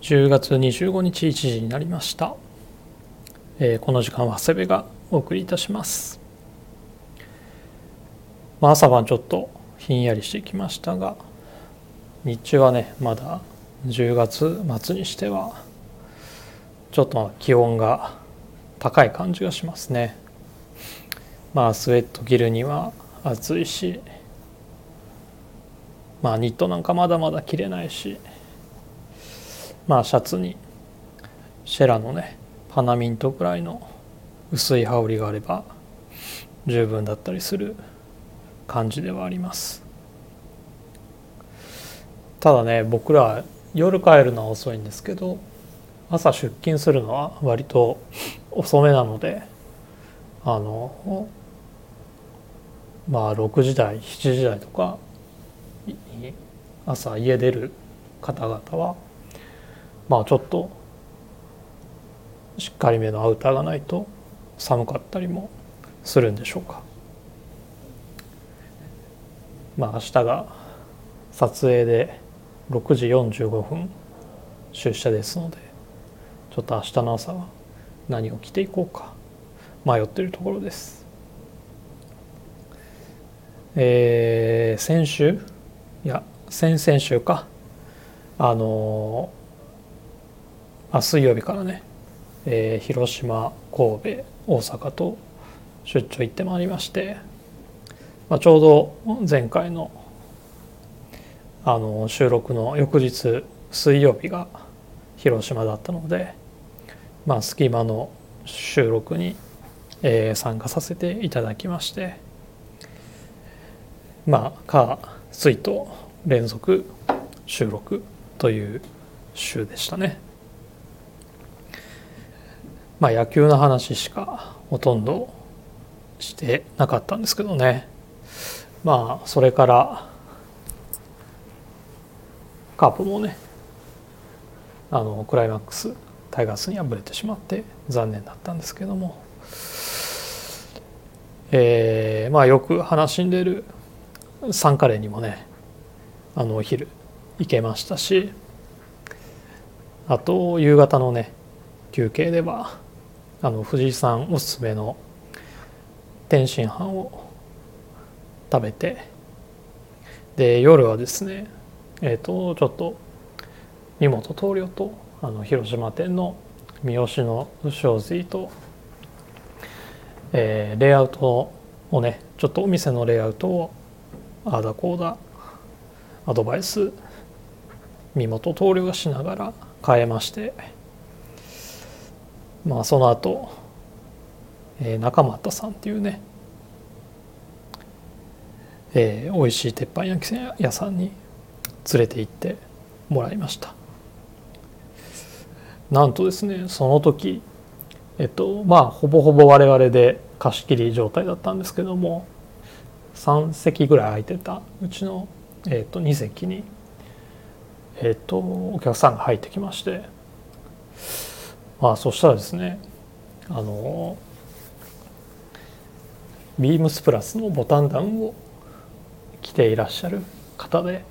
10月25日1時になりました、えー、この時間は長谷部がお送りいたします、まあ、朝晩ちょっとひんやりしてきましたが日中はねまだ10月末にしてはちょっと気温が高い感じがしますね。まあスウェット着るには暑いしまあニットなんかまだまだ着れないしまあシャツにシェラのねパナミントくらいの薄い羽織があれば十分だったりする感じではあります。ただね僕ら夜帰るのは遅いんですけど朝出勤するのは割と遅めなのであのまあ6時台7時台とか朝家出る方々はまあちょっとしっかりめのアウターがないと寒かったりもするんでしょうか。まあ明日が撮影で6時45分出社ですのでちょっと明日の朝は何を着ていこうか迷ってるところです。えー、先週？いや先々週か。あのあ水曜日からね、えー、広島神戸大阪と出張行ってまいりまして、まあ、ちょうど前回のあの収録の翌日水曜日が広島だったので、まあ、隙間の収録に、えー、参加させていただきまして。まあ火水と連続収録という週でしたね。まあ野球の話しかほとんどしてなかったんですけどね。まあそれからカープもねあのクライマックスタイガースに敗れてしまって残念だったんですけども、えー、まあよく話しんでるサンカレーにもねあのお昼行けましたしあと夕方のね休憩ではあの藤井さんおすすめの天津飯を食べてで夜はですねえっ、ー、とちょっと荷本棟梁とあの広島店の三好の正髄と、えー、レイアウトをねちょっとお店のレイアウトをああだこうだアドバイス身元棟梁がしながら変えましてまあその後、えー、中俣さんっていうね、えー、美味しい鉄板焼き屋さんに連れて行ってもらいました。なんとですねその時えっとまあほぼほぼ我々で貸し切り状態だったんですけども3席ぐらい空いてたうちの、えっと、2席に、えっと、お客さんが入ってきましてまあそしたらですねあのビームスプラスのボタンダウンを着ていらっしゃる方で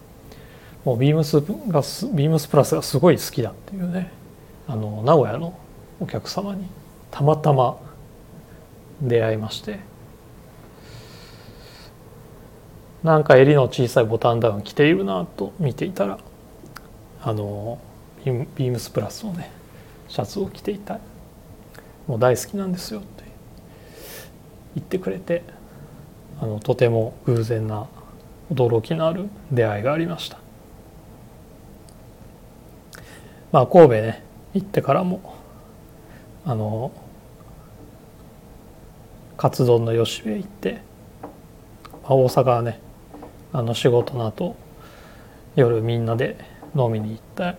もうビームスがビームスプラスがすごい好きだっていうねあの名古屋のお客様にたまたま出会いましてなんか襟の小さいボタンダウン着ているなと見ていたらあのビームスプラスのねシャツを着ていたい。もう大好きなんですよって。言ってくれてあのとても偶然な驚きのある出会いがありました。まあ神戸ね行ってからもあのカツ丼の吉部行って、まあ、大阪はねあの仕事の後夜みんなで飲みに行って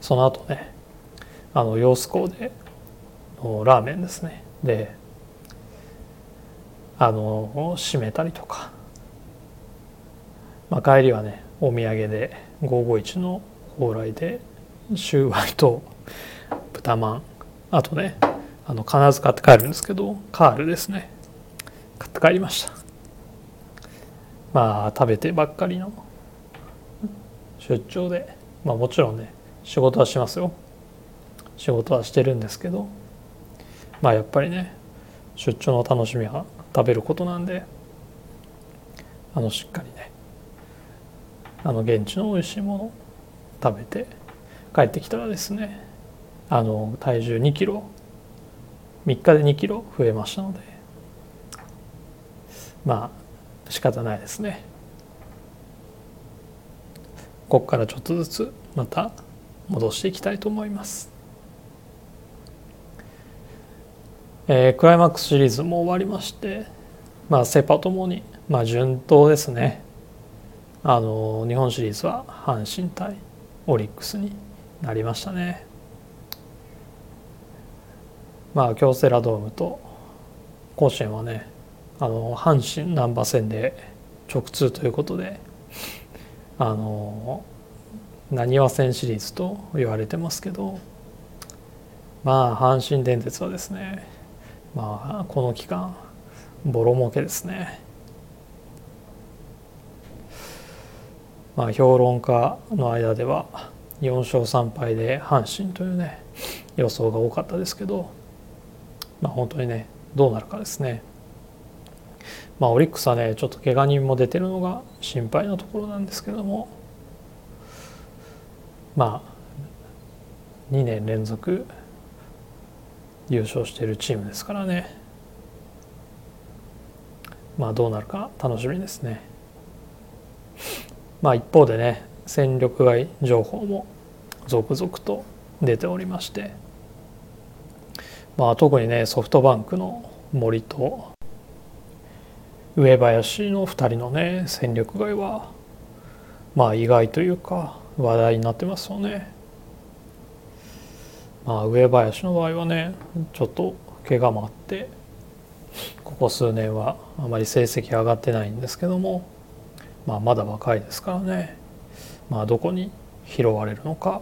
その後ねあの揚子港でのラーメンですね。であの閉めたりとか、まあ、帰りはねお土産で551の蓬莱でシューマイと豚まん。あとねあの必ず買って帰るんですけどカールですね。買って帰りました。まあ食べてばっかりの出張で。まあもちろんね仕事はしますよ。仕事はしてるんですけどまあやっぱりね出張の楽しみは食べることなんであのしっかりねあの現地の美味しいもの食べて帰ってきたらですねあの体重2キロ3日で2キロ増えましたのでまあ仕方ないですね。ここからちょっとずつまた戻していきたいと思います、えー、クライマックスシリーズも終わりましてまあセ・パともにまあ順当ですね。あの日本シリーズは阪神対オリックスになりましたね。まあ京セラドームと甲子園はねあの阪神難波線で直通ということであの何和線シリーズと言われてますけどまあ阪神電鉄はですねまあこの期間ボロ儲けですね。まあ評論家の間では4勝3敗で阪神というね予想が多かったですけどまあ本当にねどうなるかですね。まあオリックスはねちょっと怪我人も出てるのが心配なところなんですけどもまあ2年連続優勝しているチームですからね。まあどうなるか楽しみですね。まあ一方でね戦力外情報も続々と出ておりまして。まあ特にねソフトバンクの森と上林の2人のね戦力外はまあ意外というか話題になってますよね。まあ上林の場合はねちょっと怪我もあってここ数年はあまり成績上がってないんですけども、まあ、まだ若いですからね、まあ、どこに拾われるのか、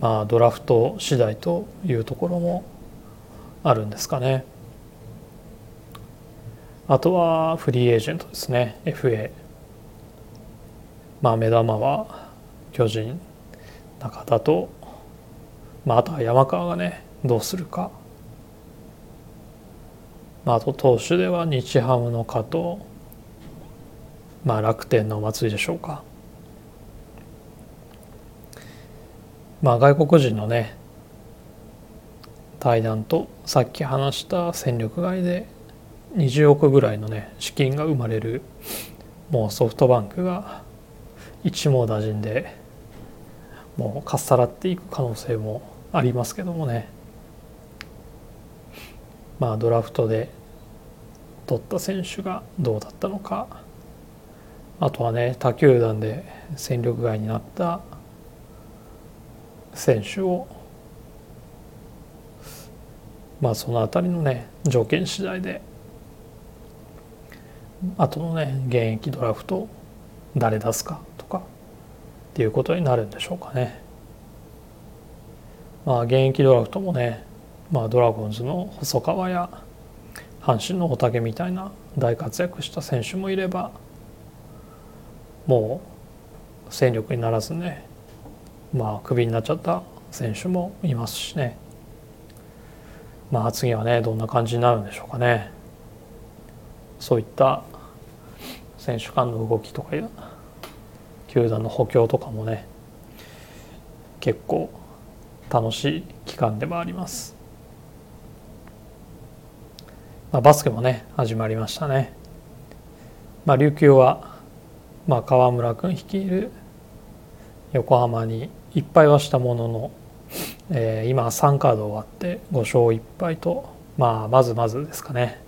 まあ、ドラフト次第というところもあるんですかね。あとはフリーエージェントですね。FA まあ目玉は巨人中田と、まあ、あとは山川がねどうするか、まあ、あと投手では日ハムの加藤、まあ、楽天の松井でしょうか。まあ外国人のね対談とさっき話した戦力外で20億ぐらいのね資金が生まれるもうソフトバンクが一網打尽でもうかっさらっていく可能性もありますけどもねまあドラフトで取った選手がどうだったのかあとはね他球団で戦力外になった選手をまあその辺りのね条件次第で後のね現役ドラフト誰出すかとかっていうことになるんでしょうかね。まあ現役ドラフトもね、まあ、ドラゴンズの細川や阪神の大竹みたいな大活躍した選手もいればもう戦力にならずねまあクビになっちゃった選手もいますしねまあ次はねどんな感じになるんでしょうかね。そういった選手間の動きとか球団の補強とかもね結構楽しい期間でもあります、まあ、バスケもね始まりましたね、まあ、琉球は、まあ、川村君率いる横浜にいっぱいはしたものの、えー、今3カード終わって5勝1敗と、まあ、まずまずですかね。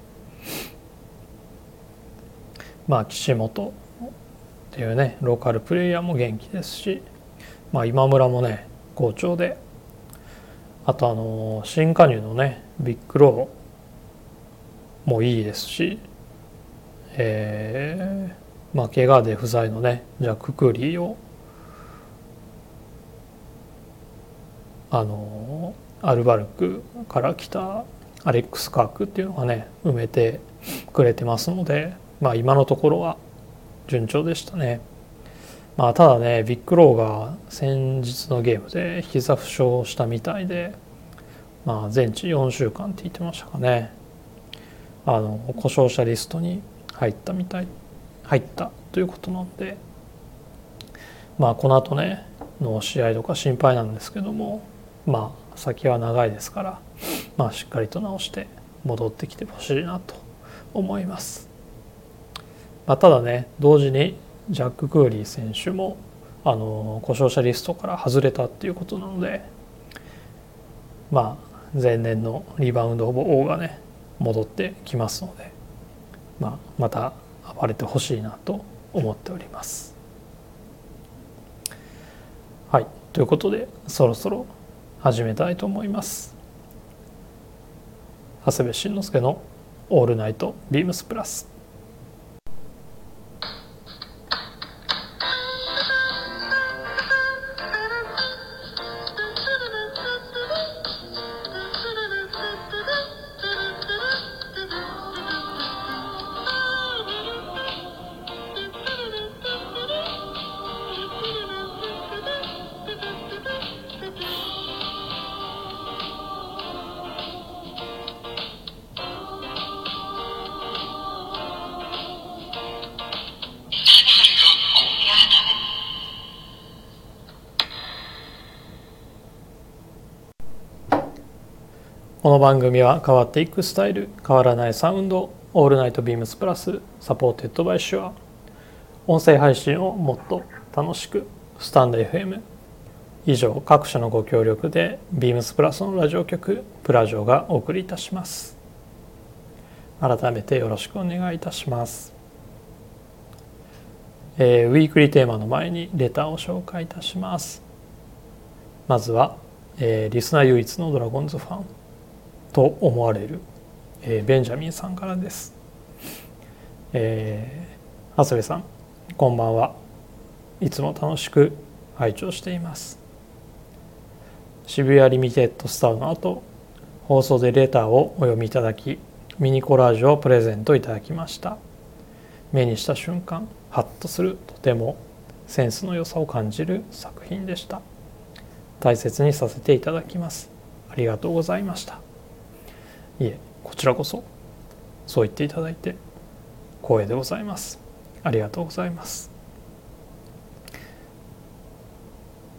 まあ、岸本っていうねローカルプレイヤーも元気ですし、まあ、今村もね好調であとあの新加入のねビッグローもいいですし、えー、まあ怪我で不在のねジャック・クーリーをあのアルバルクから来たアレックス・カークっていうのがね埋めてくれてますのでまあ今のところは順調でしたね。まあただねビッグローが先日のゲームで膝負傷したみたいでまあ全治4週間って言ってましたかね。あの故障者リストに入ったみたい。入ったということなんで。まあこの後ねの試合とか心配なんですけどもまあ先は長いですからまあしっかりと直して戻ってきてほしいなと思います。まあ、ただね同時にジャック・クーリー選手もあの故障者リストから外れたっていうことなのでまあ前年のリバウンドほぼ王がね戻ってきますので、まあ、また暴れてほしいなと思っております。はいということでそろそろ始めたいと思います。長谷部慎之介の「オールナイトビームスプラス」。この番組は変わっていくスタイル変わらないサウンド All Night BEAMS PLUS supported by Shure。音声配信をもっと楽しくスタンド FM 以上各社のご協力でビームスプラスのラジオ局プラジオがお送りいたします。改めてよろしくお願いいたします、えー、ウィークリーテーマの前にレターを紹介いたします。まずは、えー、リスナー唯一のドラゴンズファン。と思われる、えー、ベンジャミンさんからです。えー、長谷部さんこんばんは。いつも楽しく拝聴しています。渋谷リミテッドスターの後放送でレターをお読みいただきミニコラージュをプレゼントいただきました。目にした瞬間ハッとするとてもセンスの良さを感じる作品でした。大切にさせていただきます。ありがとうございました。いえこちらこそそう言っていただいて光栄でございます。ありがとうございます。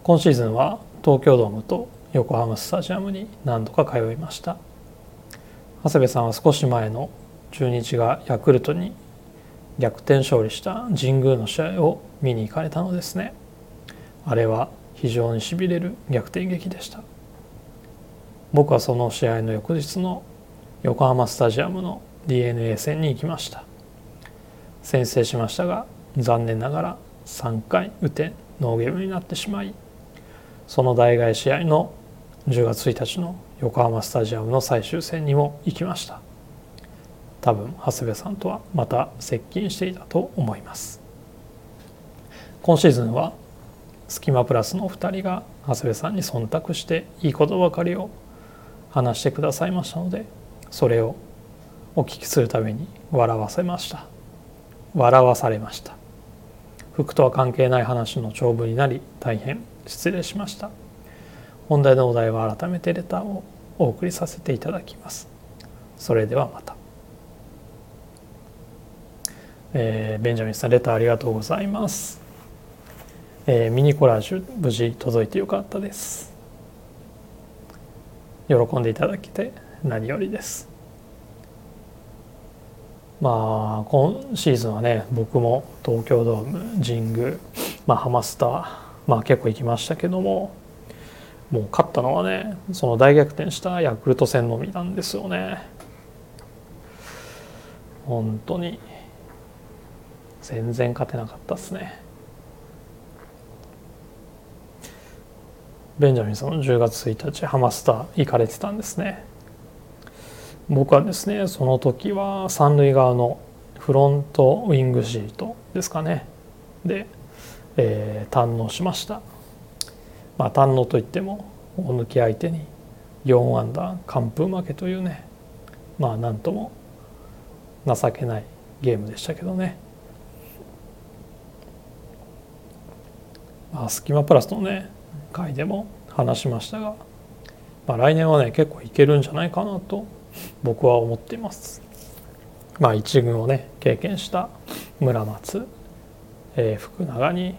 今シーズンは東京ドームと横浜スタジアムに何度か通いました。長谷部さんは少し前の中日がヤクルトに逆転勝利した神宮の試合を見に行かれたのですね。あれは非常にしびれる逆転劇でした。僕はその試合の翌日の横浜スタジアムの d n a 戦に行きました。先制しましたが残念ながら3回打てノーゲームになってしまいその代替試合の10月1日の横浜スタジアムの最終戦にも行きました。多分長谷部さんとはまた接近していたと思います。今シーズンはスキマプラスの2人が長谷部さんに忖度していいことばかりを話してくださいましたのでそれをお聞きするために笑わせました。笑わされました。服とは関係ない話の長文になり大変失礼しました。本題のお題は改めてレターをお送りさせていただきます。それではまた、えー、ベンジャミンさんレターありがとうございます、えー、ミニコラージュ無事届いてよかったです。喜んでいただけて何よりです。まあ今シーズンはね僕も東京ドーム神宮、まあ、ハマスター、まあ、結構行きましたけどももう勝ったのはねその大逆転したヤクルト戦のみなんですよね。本当に全然勝てなかったですね。ベンジャミンさんの10月1日ハマスター行かれてたんですね。僕はですねその時は三塁側のフロントウィングシートですかね。で、えー、堪能しました。まあ堪能といっても大抜き相手に4アンダー完封負けというねまあなんとも情けないゲームでしたけどね。まあ、スキマプラスのね回でも話しましたが、まあ、来年はね結構いけるんじゃないかなと僕は思っています。まあ一軍をね経験した村松、えー、福永に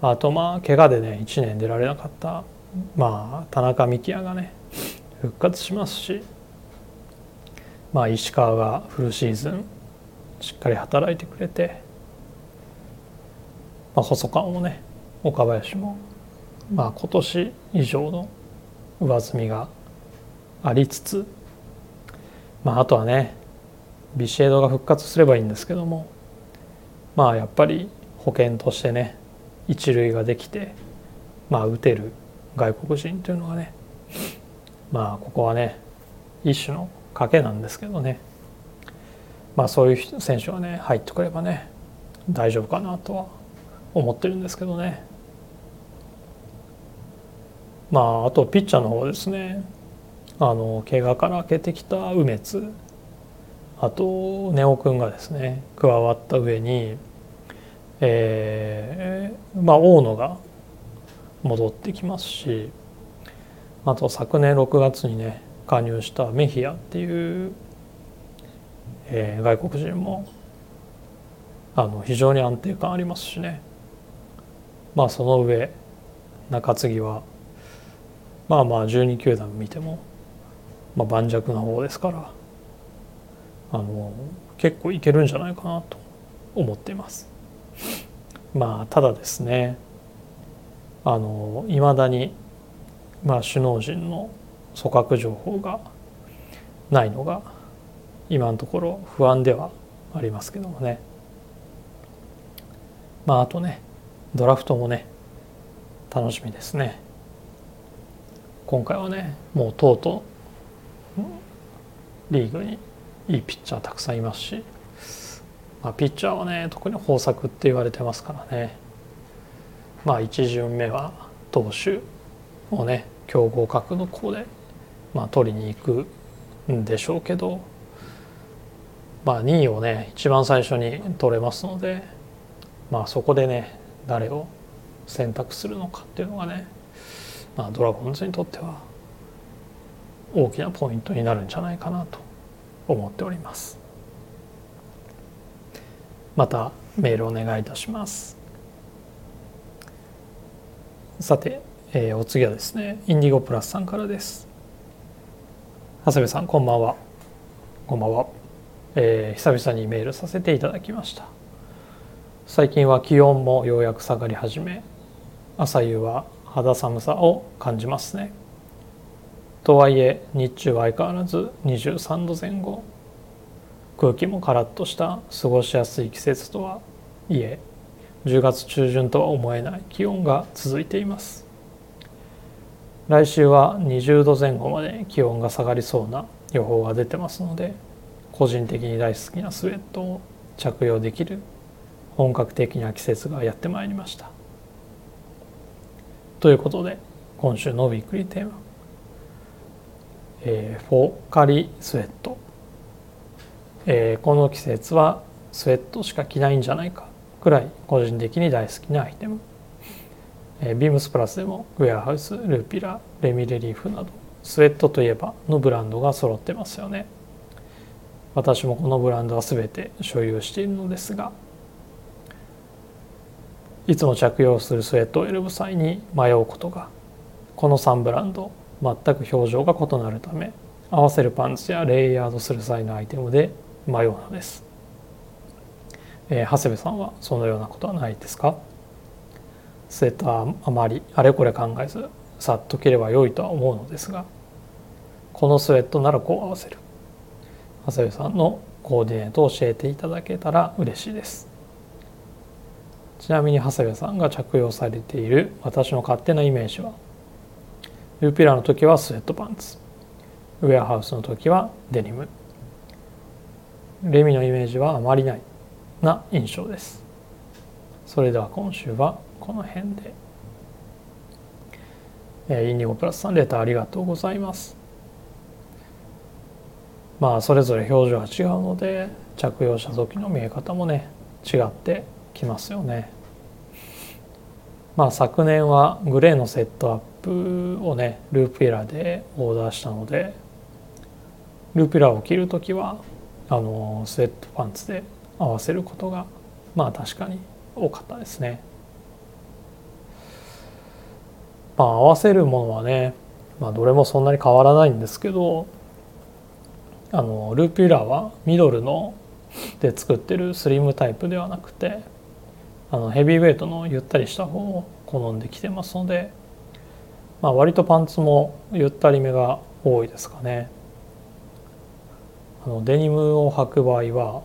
あとまあ怪我でね1年出られなかったまあ田中幹也がね復活しますしまあ石川がフルシーズンしっかり働いてくれて、まあ、細川もね岡林もまあ今年以上の上積みがありつつまああとはねビシエドが復活すればいいんですけどもまあやっぱり保険としてね一塁ができてまあ打てる外国人というのがねまあここはね一種の賭けなんですけどねまあそういう選手がね入ってくればね大丈夫かなとは思ってるんですけどね。まああとピッチャーの方ですね。あの怪我から明けてきた梅津。あと根尾君がですね加わった上にえー、まあ大野が戻ってきますしあと昨年6月にね加入したメヒアっていう、えー、外国人もあの非常に安定感ありますしね。まあその上中継ぎはまあまあ12球団見ても、まあ、盤石な方ですからあの結構いけるんじゃないかなと思っています。まあただですねあのいまだに、まあ、首脳陣の組閣情報がないのが今のところ不安ではありますけどもねまああとねドラフトもね楽しみですね今回はねもうとうとうリーグにいいピッチャーたくさんいますしまあ、ピッチャーはね特に豊作って言われてますからね。まあ1巡目は投手をね強豪格の子で、まあ、取りに行くんでしょうけどまあ2位をね一番最初に取れますのでまあそこでね誰を選択するのかっていうのがね、まあ、ドラゴンズにとっては大きなポイントになるんじゃないかなと思っております。またメールお願いいたします。さて、えー、お次はですねインディゴプラスさんからです。長谷部さんこんばんは。こんばんは、えー、久々にメールさせていただきました。最近は気温もようやく下がり始め朝夕は肌寒さを感じますね。とはいえ日中は相変わらず23度前後。空気もカラッとした過ごしやすい季節とはいえ10月中旬とは思えない気温が続いています。来週は20度前後まで気温が下がりそうな予報が出てますので個人的に大好きなスウェットを着用できる本格的な季節がやってまいりました。ということで今週のウィークリーテーマ、えー、フォカリスウェット。えー、この季節はスウェットしか着ないんじゃないかくらい個人的に大好きなアイテム、えー、ビームスプラスでもウェアハウスルーピラレミレリーフなどスウェットといえばのブランドが揃ってますよね。私もこのブランドは全て所有しているのですがいつも着用するスウェットを選ぶ際に迷うことがこの3ブランド全く表情が異なるため合わせるパンツやレイヤードする際のアイテムで迷うのです、えー、長谷部さんはそのようなことはないですか？スウェットはあまりあれこれ考えずさっと着れば良いとは思うのですがこのスウェットならこう合わせる。長谷部さんのコーディネートを教えていただけたら嬉しいです。ちなみに長谷部さんが着用されている私の勝手なイメージはルピラの時はスウェットパンツ。ウェアハウスの時はデニム。レミのイメージはあまりないな印象です。それでは今週はこの辺で、えー、インディゴプラスさんレターありがとうございます。まあそれぞれ表情が違うので着用した時の見え方もね違ってきますよね。まあ昨年はグレーのセットアッププをねループエラーでオーダーしたのでループエラーを着る時はあのスウェットパンツで合わせることがまあ確かに多かったですね。まあ合わせるものはね、まあ、どれもそんなに変わらないんですけどあのループイラーはミドルので作ってるスリムタイプではなくてあのヘビーウェイトのゆったりした方を好んできてますので、まあ、割とパンツもゆったりめが多いですかね。あのデニムを履く場合は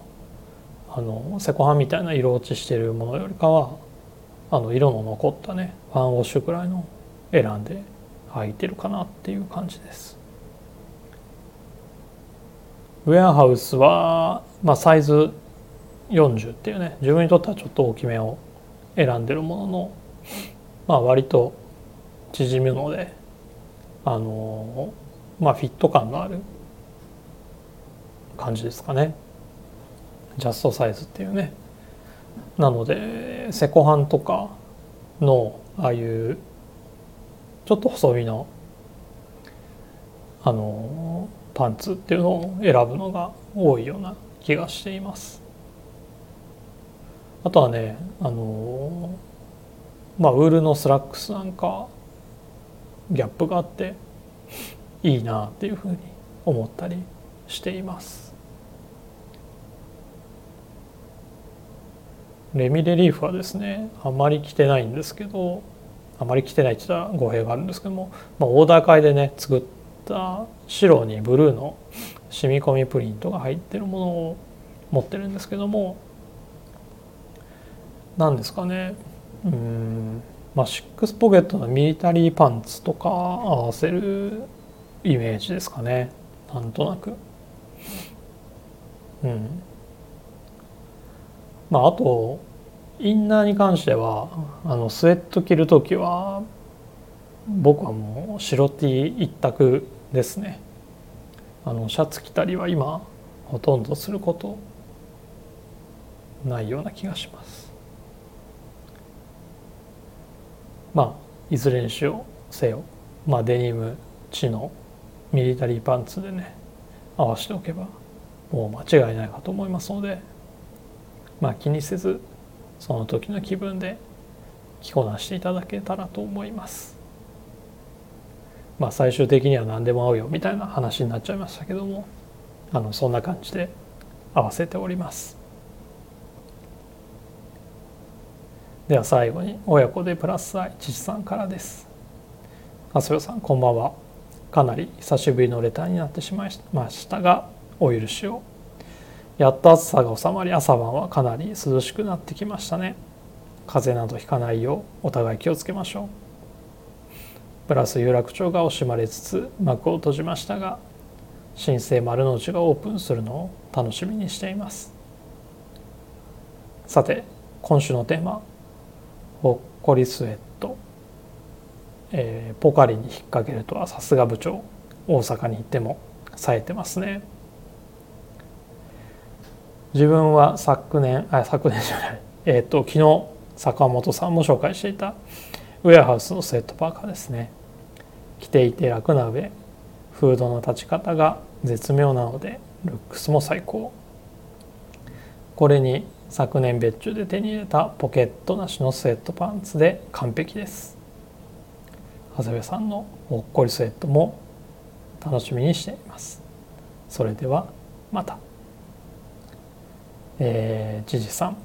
あのセコハンみたいな色落ちしてるものよりかはあの色の残ったねファンウォッシュくらいの選んで履いてるかなっていう感じです。ウェアハウスは、まあ、サイズ40っていうね自分にとってはちょっと大きめを選んでるものの、まあ、割と縮むのであのまあフィット感のある感じですかね。ジャストサイズっていうね。なのでセコハンとかのああいうちょっと細身のあのパンツっていうのを選ぶのが多いような気がしています。あとはねあのまあウールのスラックスなんかギャップがあっていいなっていうふうに思ったりしています。レミレリーフはですねあまり着てないんですけどあまり着てないって言ったら語弊があるんですけども、まあ、オーダー会でね作った白にブルーの染み込みプリントが入ってるものを持ってるんですけども何ですかね。うん。まあシックスポケットのミリタリーパンツとか合わせるイメージですかね。なんとなく。うん。まああとインナーに関してはあのスウェット着る時は僕はもう白 T 一択ですね。あのシャツ着たりは今ほとんどすることないような気がします。まあいずれにしようせよまあデニムチのミリタリーパンツでね合わせておけばもう間違いないかと思いますのでまあ気にせずその時の気分で着こなしていただけたらと思います。まあ最終的には何でも合うよみたいな話になっちゃいましたけどもあのそんな感じで合わせております。では最後に親子でプラス愛父さんからです。あすよさんこんばんは。かなり久しぶりのレターになってしまいましたがお許しを。やっと暑さが収まり朝晩はかなり涼しくなってきましたね風邪などひかないようお互い気をつけましょうプラス有楽町が惜しまれつつ幕を閉じましたが新生丸の内がオープンするのを楽しみにしていますさて今週のテーマ「ほっこりスウェット」えー、ポカリに引っ掛けるとはさすが部長大阪に行っても冴えてますね。自分は昨年あ昨年じゃない。えっ、と昨日坂本さんも紹介していたウェアハウスのセットパーカーですね。着ていて楽な上フードの立ち方が絶妙なのでルックスも最高。これに昨年別注で手に入れたポケットなしのスウェットパンツで完璧です。長谷部さんのほっこりスウェットも楽しみにしています。それではまた。えー、知事さん、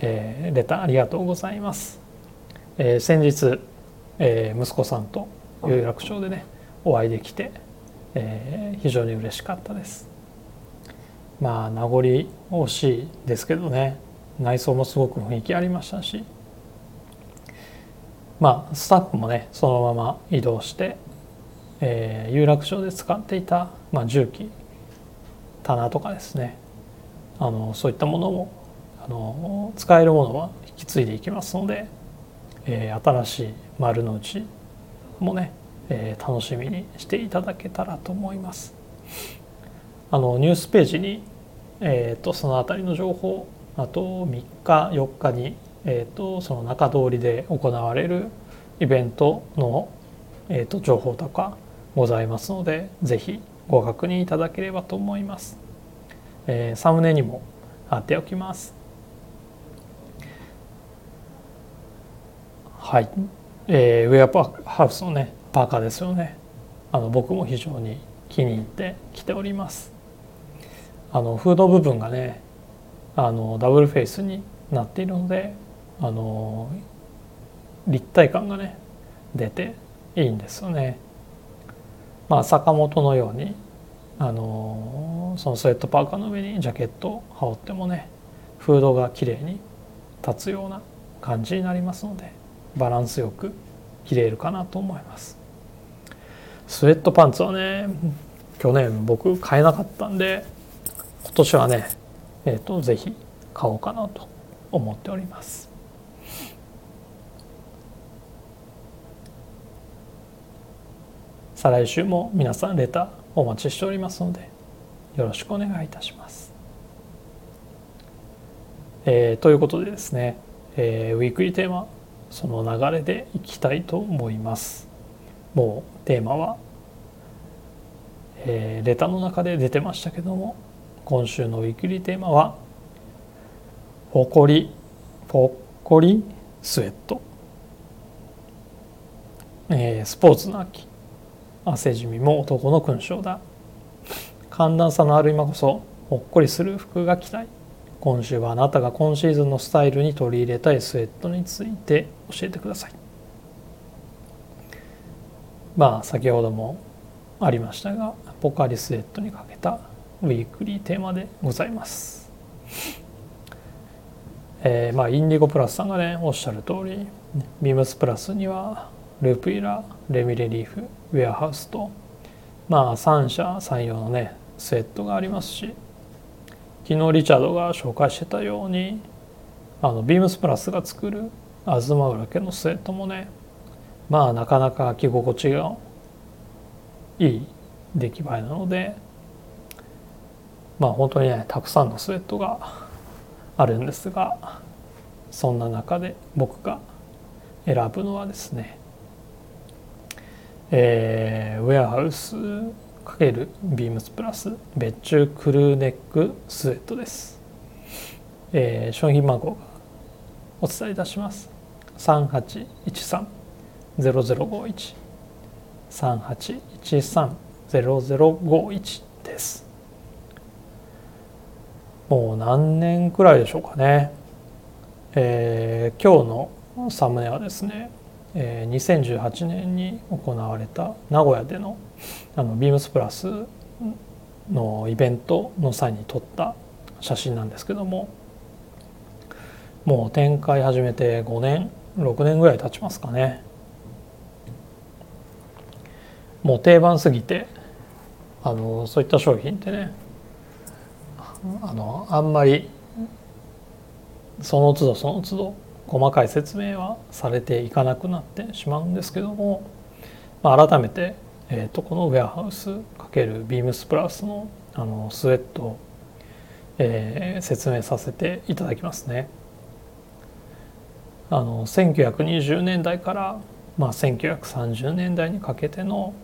えー、レターありがとうございます、えー、先日、えー、息子さんと有楽町でねお会いできて、えー、非常に嬉しかったです。まあ名残惜しいですけどね。内装もすごく雰囲気ありましたしまあスタッフもねそのまま移動して、えー、有楽町で使っていた、まあ、重機棚とかですねあのそういったものもあの使えるものは引き継いでいきますので、えー、新しい丸の内もね、えー、楽しみにしていただけたらと思います。あのニュースページに、えーと、その辺りの情報あと3日4日にえーと、その中通りで行われるイベントの、えーと、情報とかございますので是非ご確認いただければと思います。えー、サムネにも貼っておきます。はい、えー、ウェアパハウスのねパーカーですよね。あの僕も非常に気に入ってきております。あのフード部分がねあのダブルフェイスになっているのであの立体感がね出ていいんですよね。まあ坂本のようにあのそのスウェットパーカーの上にジャケットを羽織ってもねフードが綺麗に立つような感じになりますのでバランスよく着れるかなと思います。スウェットパンツはね去年僕買えなかったんで今年はねえっ、ー、とぜひ買おうかなと思っております再来週も皆さんレターお待ちしておりますのでよろしくお願いいたします。えー、ということでですね、えー、ウィークリーテーマその流れでいきたいと思います。もうテーマは、えー、レターの中で出てましたけども今週のウィークリーテーマは「ほこりぽっこりスウェット」えー、スポーツの秋。汗じみも男の勲章だ。寒暖差のある今こそほっこりする服が着たい。今週はあなたが今シーズンのスタイルに取り入れたいスウェットについて教えてください。まあ先ほどもありましたがポカリスエットにかけたウィークリーテーマでございます。えー、まあインディゴプラスさんがねおっしゃる通りビームスプラスにはループイラレミレリーフウェアハウスとまあ三者三様のねスウェットがありますし昨日リチャードが紹介してたようにあのビームスプラスが作る東浦家のスウェットもねまあなかなか着心地がいい出来栄えなのでまあ本当にねたくさんのスウェットがあるんですがそんな中で僕が選ぶのはですねえー、ウェアハウス×ビームスプラス別注クルーネックスウェットです、えー、商品番号がお伝えいたします。3813-0051 3813-0051です。もう何年くらいでしょうかね、えー、今日のサムネはですね、えー、2018年に行われた名古屋でのあのビームスプラスのイベントの際に撮った写真なんですけどももう展開始めて5年6年ぐらい経ちますかね。もう定番すぎてあのそういった商品ってねあのあんまりその都度その都度細かい説明はされていかなくなってしまうんですけども、まあ、改めて、えーと、このウェアハウス×ビームスプラスのあのスウェットを、えー、説明させていただきますね。あの1920年代から、まあ、1930年代にかけての、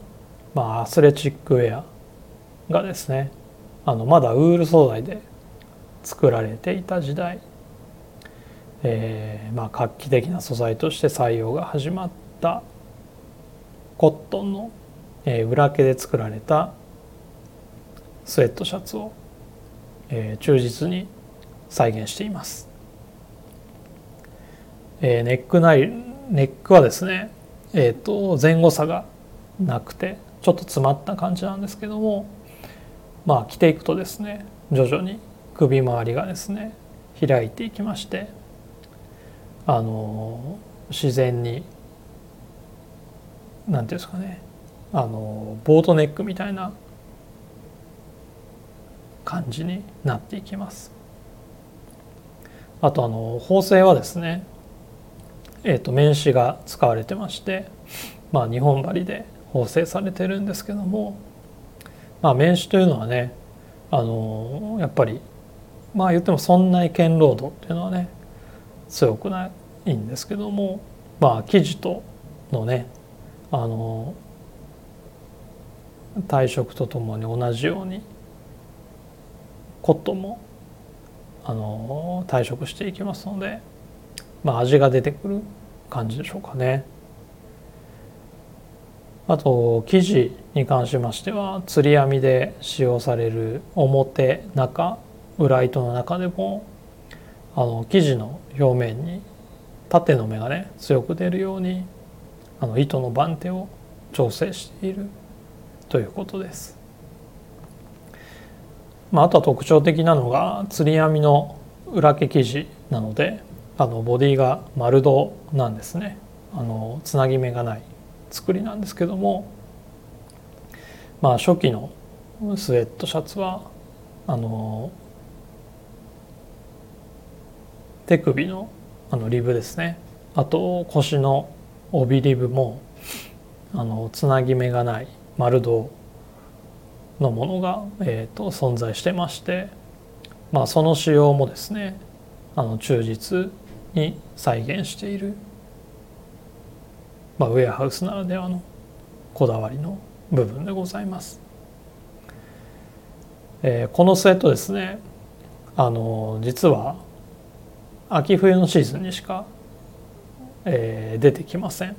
まあ、アスレチックウェアがですねあのまだウール素材で作られていた時代、えー、まあ画期的な素材として採用が始まったコットンの、えー、裏毛で作られたスウェットシャツを、えー、忠実に再現しています。えー、ネックないネックはですね、えーと前後差がなくてちょっと詰まった感じなんですけどもまあ着ていくとですね徐々に首周りがですね開いていきましてあの自然に何ていうんですかねあのボートネックみたいな感じになっていきます。あとあの縫製はですね、えー、と面紙が使われてまして、まあ、日本針で縫製されてるんですけどもまあ、名詞というのはねあのやっぱりまあ言ってもそんなに剣ロードっていうのはね強くないんですけどもまあ生地とのねあの体色とともに同じようにコットもあの退色していきますので、まあ、味が出てくる感じでしょうかね。あと生地に関しましては釣り網で使用される表中裏糸の中でもあの生地の表面に縦の目がね強く出るようにあの糸の番手を調整しているということです。まあ、あとは特徴的なのが釣り網の裏毛生地なのであのボディが丸胴なんですねあのつなぎ目がない作りなんですけどもまあ初期のスウェットシャツはあの手首のあのリブですね。あと腰の帯リブもあのつなぎ目がない丸胴のものが、えーと、存在してまして、まあ、その仕様もですねあの忠実に再現している、まあ、ウェアハウスならではのこだわりの部分でございます。えー、このスウェットですねあの実は秋冬のシーズンにしか、えー、出てきません。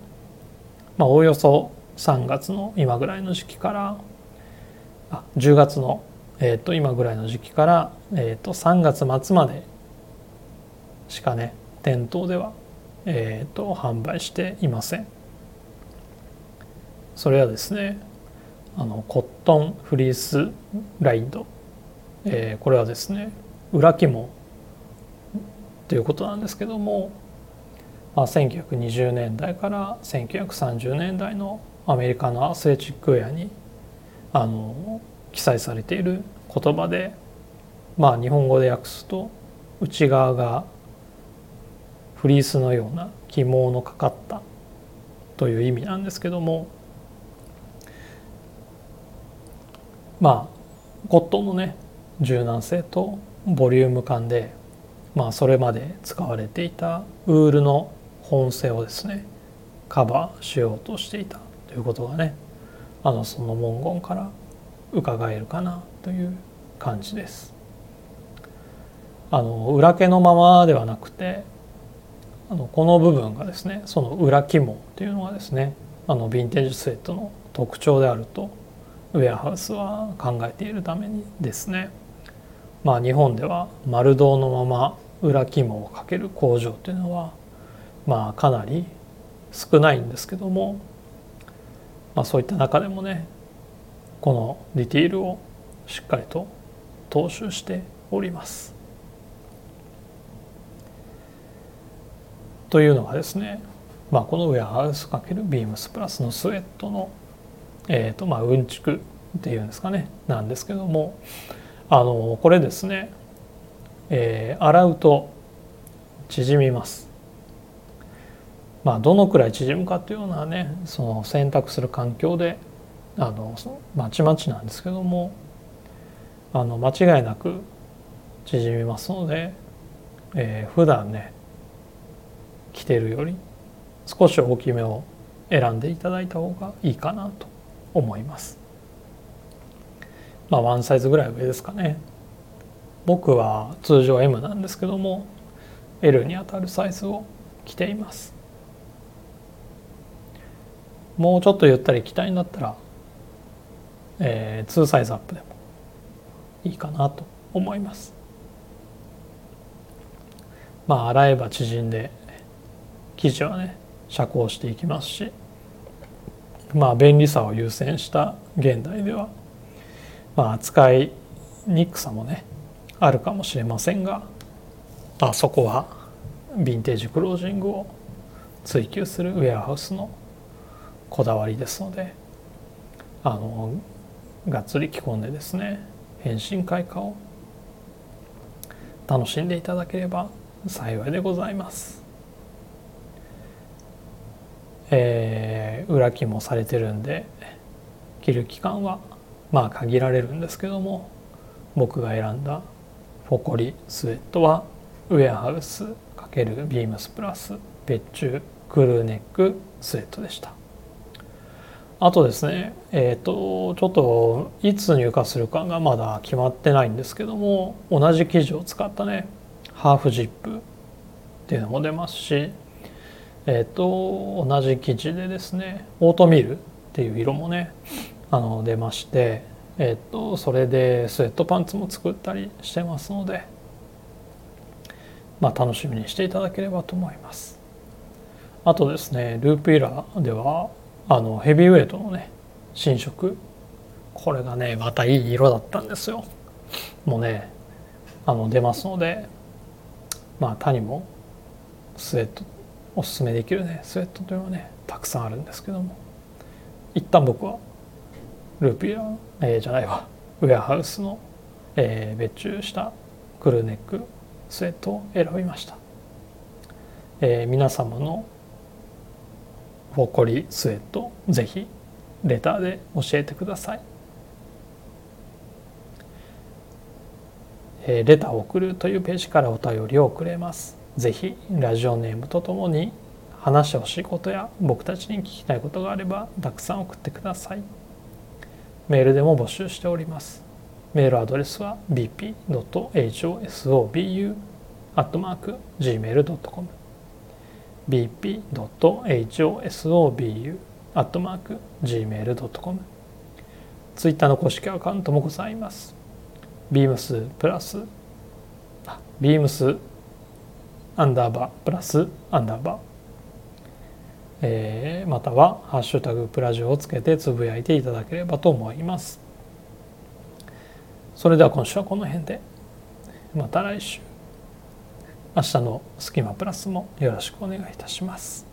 まあ、おおよそ3月の今ぐらいの時期からあ10月の、えー、と今ぐらいの時期から、えー、と3月末までしかね店頭では、えー、と販売していませんそれはですねあのコットンフリースラインド、えー、これはですね裏肝ということなんですけども、まあ、1920年代から1930年代のアメリカのアスレチックウェアにあの記載されている言葉でまあ日本語で訳すと内側がフリースのような起毛のかかったという意味なんですけどもまあコットンのね柔軟性とボリューム感でまあそれまで使われていたウールの本性をですねカバーしようとしていたということがねあのその文言から伺えるかなという感じです。あの裏毛のままではなくてあのこの部分がですねその裏肝っていうのがですねあのヴィンテージスウェットの特徴であるとウェアハウスは考えているためにですねまあ日本では丸胴のまま裏肝をかける工場っていうのはまあかなり少ないんですけどもまあ、そういった中でもねこのディティールをしっかりと踏襲しております。というのがですね、まあ、このウェアハウス×ビームスプラスのスウェットの、えーとまあ、うんちくっていうんですかね。なんですけどもあのこれですね、えー、洗うと縮みます。まあ、どのくらい縮むかというようなねその選択する環境であのまちまちなんですけどもあの間違いなく縮みますので、えー、普段ね着てるより少し大きめを選んでいただいた方がいいかなと。思います。まあワンサイズぐらい上ですかね。僕は通常 M なんですけども L にあたるサイズを着ています。もうちょっとゆったり着たいんだったら、えー、2サイズアップでもいいかなと思いますまあ洗えば縮んで生地はね遮光していきますしまあ便利さを優先した現代ではまあ扱いにくさもねあるかもしれませんがあそこはヴィンテージクロージングを追求するウェアハウスのこだわりですのであのがっつり着込んでですね変身開花を楽しんでいただければ幸いでございます。えー、裏着もされてるんで着る期間はまあ限られるんですけども僕が選んだフォコリスウェットはウェアハウス×ビームスプラス別注クルーネックスウェットでした。あとですねえっ、ー、とちょっといつ入荷するかがまだ決まってないんですけども同じ生地を使ったねハーフジップっていうのも出ますしえ、ー、と同じ生地でですねオートミールっていう色もねあの出ましてえっ、ー、とそれでスウェットパンツも作ったりしてますのでまあ楽しみにしていただければと思います。あとですねループイラーではあのヘビーウェイトのね新色これがねまたいい色だったんですよ。もうねあの出ますのでまあ他にもスウェットおすすめできるね。スウェットというのはねたくさんあるんですけども。一旦僕はルーピア、えー、じゃないわ。ウェアハウスの、えー、別注したクルーネックスウェットを選びました、えー、皆様の誇りスウェットぜひレターで教えてください、えー、レターを送るというページからお便りをくれます。ぜひラジオネームとともに話してほしいことや僕たちに聞きたいことがあればたくさん送ってください。メールでも募集しております。メールアドレスは bp.hosobu.gmail.com bp.hosobu.gmail.com ツイッターの公式アカウントもございます。beams プラス、beams アンダーバープラスアンダーバー、えー、またはハッシュタグプラジオをつけてつぶやいていただければと思います。それでは今週はこの辺でまた来週。明日のスキマプラスもよろしくお願いいたします。